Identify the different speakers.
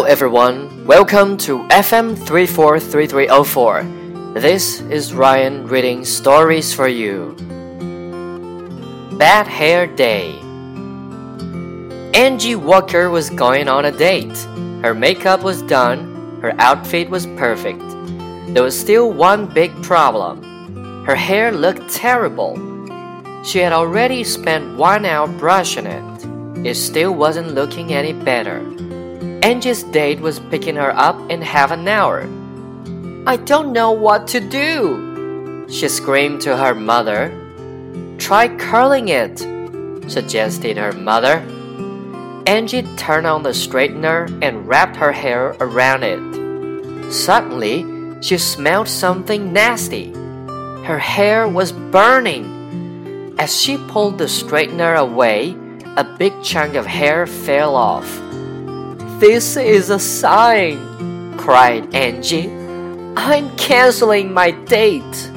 Speaker 1: everyone. Welcome to FM 343304. This is Ryan reading stories for you. Bad Hair Day. Angie Walker was going on a date. Her makeup was done, her outfit was perfect. There was still one big problem. Her hair looked terrible. She had already spent one hour brushing it. It still wasn't looking any better. Angie's date was picking her up in half an hour. I don't know what to do, she screamed to her mother. Try curling it, suggested her mother. Angie turned on the straightener and wrapped her hair around it. Suddenly, she smelled something nasty. Her hair was burning. As she pulled the straightener away, a big chunk of hair fell off. This is a sign, cried Angie. I'm canceling my date.